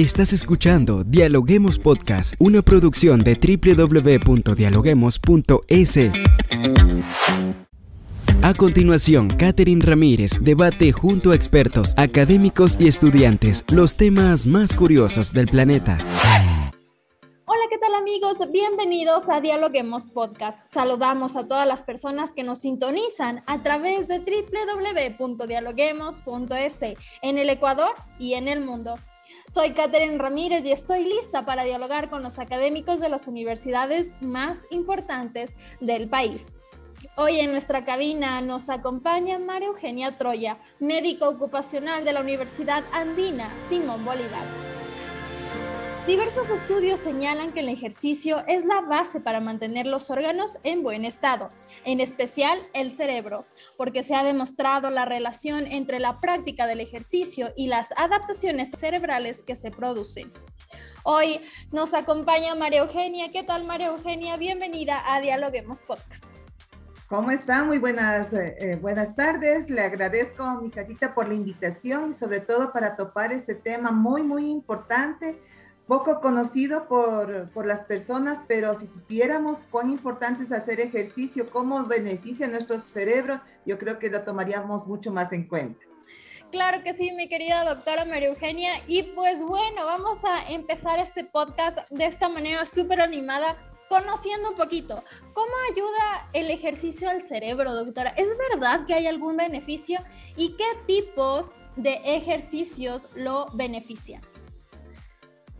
Estás escuchando Dialoguemos Podcast, una producción de www.dialoguemos.es. A continuación, Catherine Ramírez debate junto a expertos, académicos y estudiantes los temas más curiosos del planeta. Hola, ¿qué tal amigos? Bienvenidos a Dialoguemos Podcast. Saludamos a todas las personas que nos sintonizan a través de www.dialoguemos.es en el Ecuador y en el mundo. Soy Catherine Ramírez y estoy lista para dialogar con los académicos de las universidades más importantes del país. Hoy en nuestra cabina nos acompaña María Eugenia Troya, médico ocupacional de la Universidad Andina Simón Bolívar. Diversos estudios señalan que el ejercicio es la base para mantener los órganos en buen estado, en especial el cerebro, porque se ha demostrado la relación entre la práctica del ejercicio y las adaptaciones cerebrales que se producen. Hoy nos acompaña María Eugenia. ¿Qué tal María Eugenia? Bienvenida a Dialoguemos Podcast. ¿Cómo está? Muy buenas, eh, eh, buenas tardes. Le agradezco mi carita por la invitación y sobre todo para topar este tema muy, muy importante poco conocido por, por, las personas, pero si supiéramos cuán importante es hacer ejercicio, cómo beneficia nuestro cerebro, yo creo que lo tomaríamos mucho más en cuenta. Claro que sí, mi querida doctora María Eugenia. Y pues bueno, vamos a empezar este podcast de esta manera súper animada, conociendo un poquito. ¿Cómo ayuda el ejercicio al cerebro, doctora? ¿Es verdad que hay algún beneficio? ¿Y qué tipos de ejercicios lo benefician?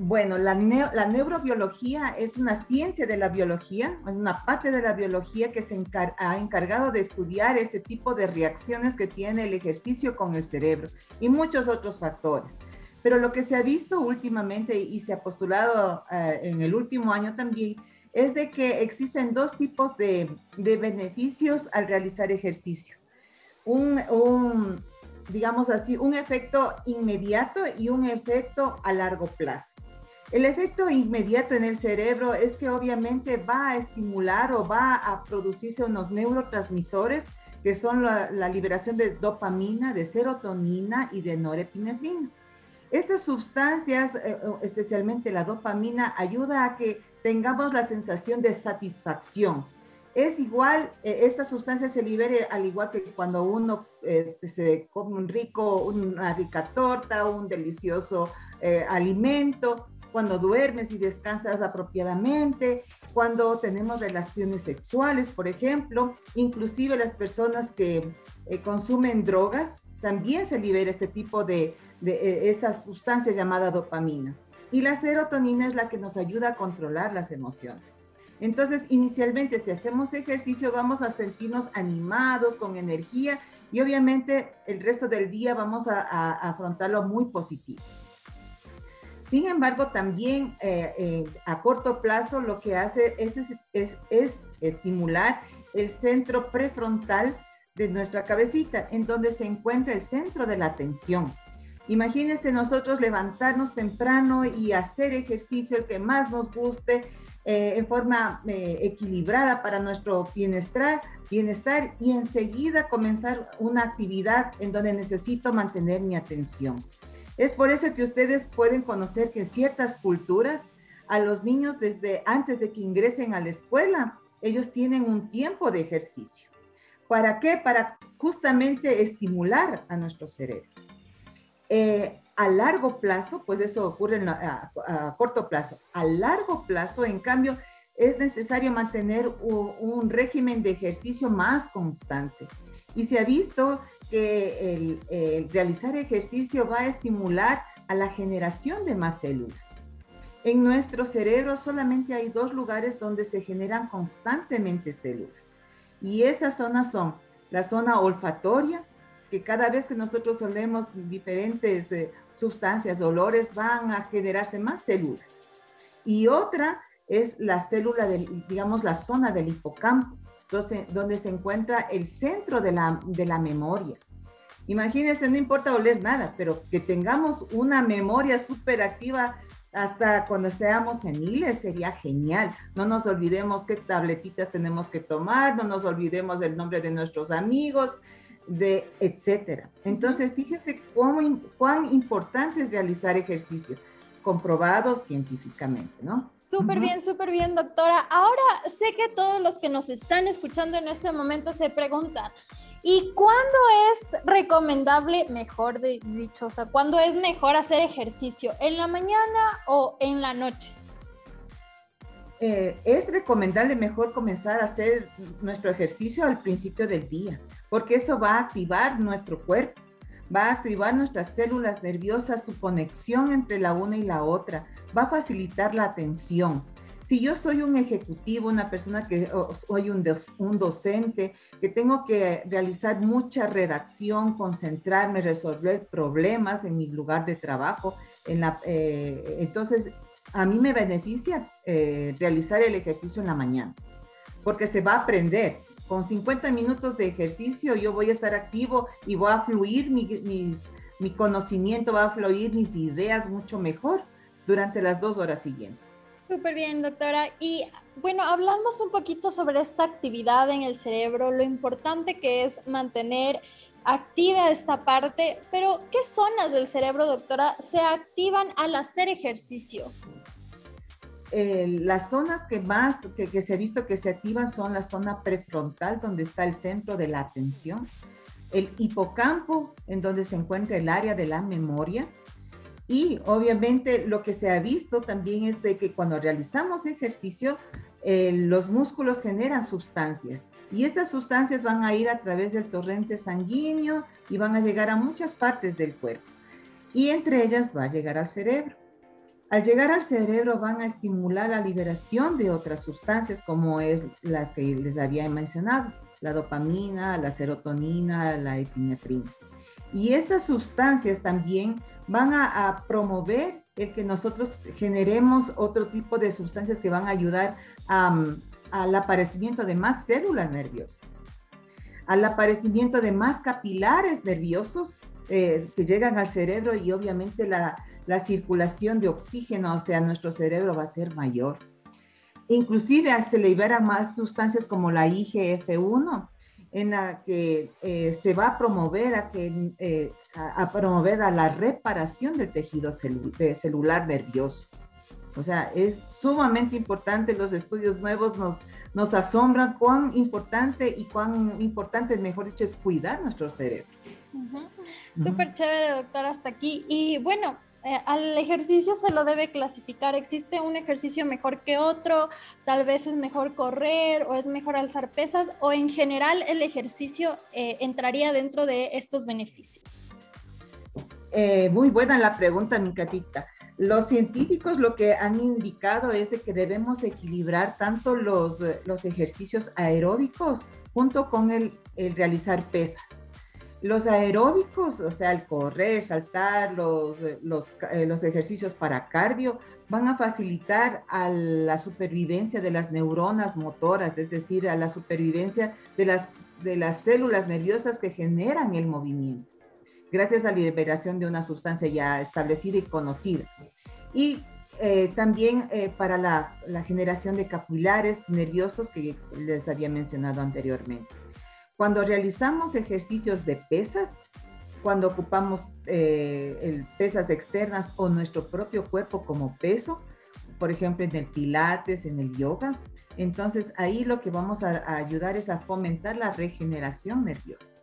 Bueno, la, neurobiología es una ciencia de la biología, es una parte de la biología que se ha encargado de estudiar este tipo de reacciones que tiene el ejercicio con el cerebro y muchos otros factores. Pero lo que se ha visto últimamente y se ha postulado eh, en el último año también es de que existen dos tipos de, beneficios al realizar ejercicio. un, digamos así, un efecto inmediato y un efecto a largo plazo. El efecto inmediato en el cerebro es que obviamente va a estimular o va a producirse unos neurotransmisores que son la, liberación de dopamina, de serotonina y de norepinefrina. Estas sustancias, eh, especialmente la dopamina, ayuda a que tengamos la sensación de satisfacción. Es igual, eh, esta sustancia se libere al igual que cuando uno eh, se come un rico, una rica torta, un delicioso alimento cuando duermes y descansas apropiadamente, cuando tenemos relaciones sexuales, por ejemplo, inclusive las personas que eh, consumen drogas, también se libera este tipo de, de eh, esta sustancia llamada dopamina. Y la serotonina es la que nos ayuda a controlar las emociones. Entonces, inicialmente, si hacemos ejercicio, vamos a sentirnos animados, con energía, y obviamente el resto del día vamos a, afrontarlo muy positivo. Sin embargo, también eh, eh, a corto plazo lo que hace es, es, estimular el centro prefrontal de nuestra cabecita, en donde se encuentra el centro de la atención. Imagínense nosotros levantarnos temprano y hacer ejercicio el que más nos guste eh, en forma equilibrada para nuestro bienestar, bienestar y enseguida comenzar una actividad en donde necesito mantener mi atención. Es por eso que ustedes pueden conocer que en ciertas culturas a los niños desde antes de que ingresen a la escuela, ellos tienen un tiempo de ejercicio. ¿Para qué? Para justamente estimular a nuestro cerebro. Eh, a largo plazo, pues eso ocurre a, corto plazo. A largo plazo, en cambio, es necesario mantener un régimen de ejercicio más constante. Y se ha visto que el, realizar ejercicio va a estimular a la generación de más células. En nuestro cerebro solamente hay dos lugares donde se generan constantemente células. Y esas zonas son la zona olfatoria, que cada vez que nosotros olemos diferentes eh, sustancias, olores, van a generarse más células. Y otra es la célula, del, digamos, la zona del hipocampo, donde se encuentra el centro de la, de la memoria. Imagínense, no importa oler nada, pero que tengamos una memoria súper activa hasta cuando seamos seniles sería genial. No nos olvidemos qué tabletitas tenemos que tomar, no nos olvidemos del nombre de nuestros amigos, de etcétera. Entonces, fíjese cuán importante es realizar ejercicio comprobado científicamente, ¿no? Súper bien, súper bien, doctora. Ahora sé que todos los que nos están escuchando en este momento se preguntan, ¿y cuándo es recomendable, mejor dicho, o sea, cuándo es mejor hacer ejercicio? ¿En la mañana o en la noche? Eh, es recomendable mejor comenzar a hacer nuestro ejercicio al principio del día, porque eso va a activar nuestro cuerpo, va a activar nuestras células nerviosas, su conexión entre la una y la otra, va a facilitar la atención. Si yo soy un ejecutivo, una persona que soy un, un docente, que tengo que realizar mucha redacción, concentrarme, resolver problemas en mi lugar de trabajo, en la, eh, entonces a mí me beneficia eh, realizar el ejercicio en la mañana, porque se va a aprender. Con 50 minutos de ejercicio yo voy a estar activo y voy a fluir mi, mi conocimiento, va a fluir mis ideas mucho mejor durante las dos horas siguientes. Súper bien, doctora. Y bueno, hablamos un poquito sobre esta actividad en el cerebro, lo importante que es mantener activa esta parte, pero ¿qué zonas del cerebro, doctora, se activan al hacer ejercicio? Las zonas que más, que, se ha visto que se activan son la zona prefrontal, donde está el centro de la atención, el hipocampo, en donde se encuentra el área de la memoria, y obviamente lo que se ha visto también es de que cuando realizamos ejercicio, eh, los músculos generan sustancias y estas sustancias van a ir a través del torrente sanguíneo y van a llegar a muchas partes del cuerpo. Y entre ellas va a llegar al cerebro. Al llegar al cerebro van a estimular la liberación de otras sustancias como es las que les había mencionado, la dopamina, la serotonina, la epinefrina. Y estas sustancias también van a, promover el que nosotros generemos otro tipo de sustancias que van a ayudar al aparecimiento de más células nerviosas, al aparecimiento de más capilares nerviosos eh, que llegan al cerebro y obviamente la, la circulación de oxígeno hacia nuestro cerebro va a ser mayor. Inclusive se liberan más sustancias como la IGF-1, en la que eh, se va a promover a, que, eh, a, promover a la reparación del tejido celular nervioso. O sea, es sumamente importante, los estudios nuevos nos, nos asombran cuán importante y cuán importante, mejor dicho, es cuidar nuestro cerebro. Súper chévere, doctor, hasta aquí. Y bueno, eh, al ejercicio se lo debe clasificar. ¿Existe un ejercicio mejor que otro? Tal vez es mejor correr o es mejor alzar pesas o en general el ejercicio eh, entraría dentro de estos beneficios. Eh, muy buena la pregunta, mi catita. Los científicos lo que han indicado es de que debemos equilibrar tanto los, los ejercicios aeróbicos junto con el realizar pesas. Los aeróbicos, o sea, el correr, saltar, los, los, eh, los, ejercicios para cardio, van a facilitar a la supervivencia de las neuronas motoras, es decir, a la supervivencia de las, de las células nerviosas que generan el movimiento, gracias a la liberación de una sustancia ya establecida y conocida. Y eh, también eh, para la, la generación de capilares nerviosos que les había mencionado anteriormente. Cuando realizamos ejercicios de pesas, cuando ocupamos eh, pesas externas o nuestro propio cuerpo como peso, por ejemplo en el pilates, en el yoga, entonces ahí lo que vamos a, ayudar es a fomentar la regeneración nerviosa.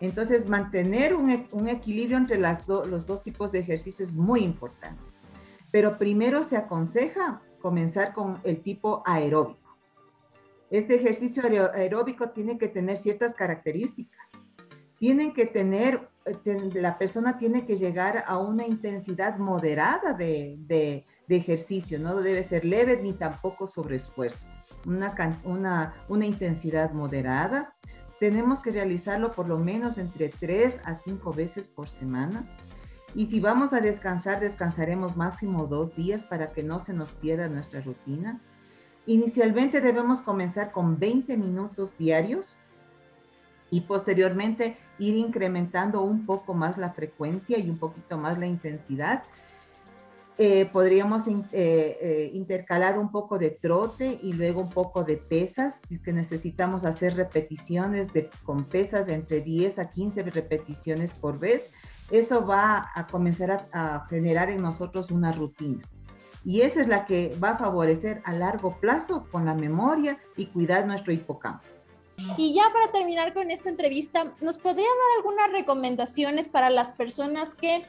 Entonces mantener un, equilibrio entre las los dos tipos de ejercicios es muy importante. Pero primero se aconseja comenzar con el tipo aeróbico. Este ejercicio aeróbico tiene que tener ciertas características. Tienen que tener, eh, la persona tiene que llegar a una intensidad moderada de, ejercicio, no debe ser leve ni tampoco sobreesfuerzo. Una, una, una intensidad moderada. Tenemos que realizarlo por lo menos entre 3 a 5 veces por semana. Y si vamos a descansar, descansaremos máximo dos días para que no se nos pierda nuestra rutina. Inicialmente debemos comenzar con 20 minutos diarios y posteriormente ir incrementando un poco más la frecuencia y un poquito más la intensidad. Eh, podríamos eh, eh, intercalar un poco de trote y luego un poco de pesas, si es que necesitamos hacer repeticiones de, con pesas entre 10 a 15 repeticiones por vez. eso va a comenzar a, generar en nosotros una rutina. Y esa es la que va a favorecer a largo plazo con la memoria y cuidar nuestro hipocampo. Y ya para terminar con esta entrevista, ¿nos podría dar algunas recomendaciones para las personas que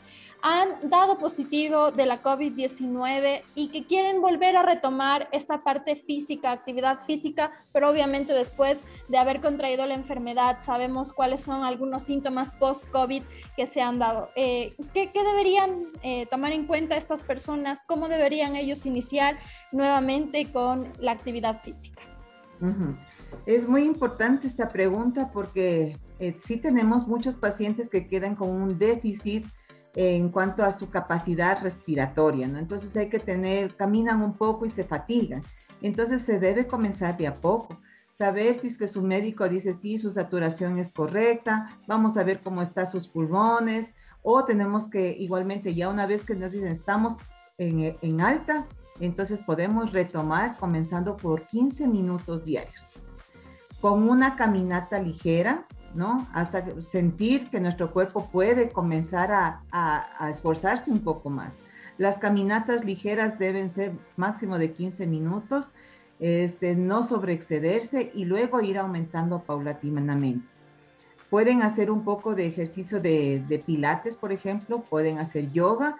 han dado positivo de la COVID-19 y que quieren volver a retomar esta parte física, actividad física, pero obviamente después de haber contraído la enfermedad, sabemos cuáles son algunos síntomas post-COVID que se han dado. Eh, ¿qué, deberían eh, tomar en cuenta estas personas? ¿Cómo deberían ellos iniciar nuevamente con la actividad física? Es muy importante esta pregunta porque eh, sí tenemos muchos pacientes que quedan con un déficit en cuanto a su capacidad respiratoria, ¿no? Entonces hay que tener, caminan un poco y se fatigan. Entonces se debe comenzar de a poco. Saber si es que su médico dice sí, su saturación es correcta, vamos a ver cómo están sus pulmones, o tenemos que igualmente ya una vez que nos dicen estamos en, en alta, entonces podemos retomar comenzando por 15 minutos diarios con una caminata ligera, ¿no? Hasta sentir que nuestro cuerpo puede comenzar a, esforzarse un poco más. Las caminatas ligeras deben ser máximo de 15 minutos, este, no sobreexcederse y luego ir aumentando paulatinamente. Pueden hacer un poco de ejercicio de, de pilates, por ejemplo, pueden hacer yoga,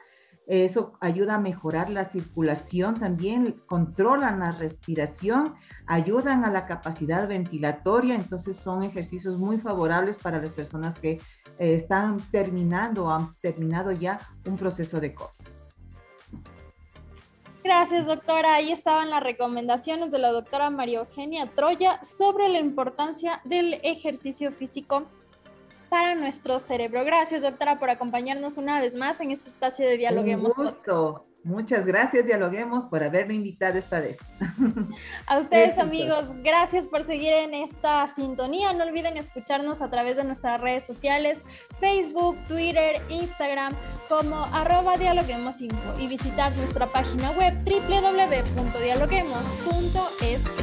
eso ayuda a mejorar la circulación también, controlan la respiración, ayudan a la capacidad ventilatoria, entonces son ejercicios muy favorables para las personas que eh, están terminando o han terminado ya un proceso de COVID. Gracias, doctora. Ahí estaban las recomendaciones de la doctora María Eugenia Troya sobre la importancia del ejercicio físico para nuestro cerebro. Gracias, doctora, por acompañarnos una vez más en este espacio de Dialoguemos. Un gusto. Muchas gracias, Dialoguemos, por haberme invitado esta vez. A ustedes, amigos, gracias por seguir en esta sintonía. No olviden escucharnos a través de nuestras redes sociales, Facebook, Twitter, Instagram, como arroba dialoguemosinfo y visitar nuestra página web www.dialoguemos.es.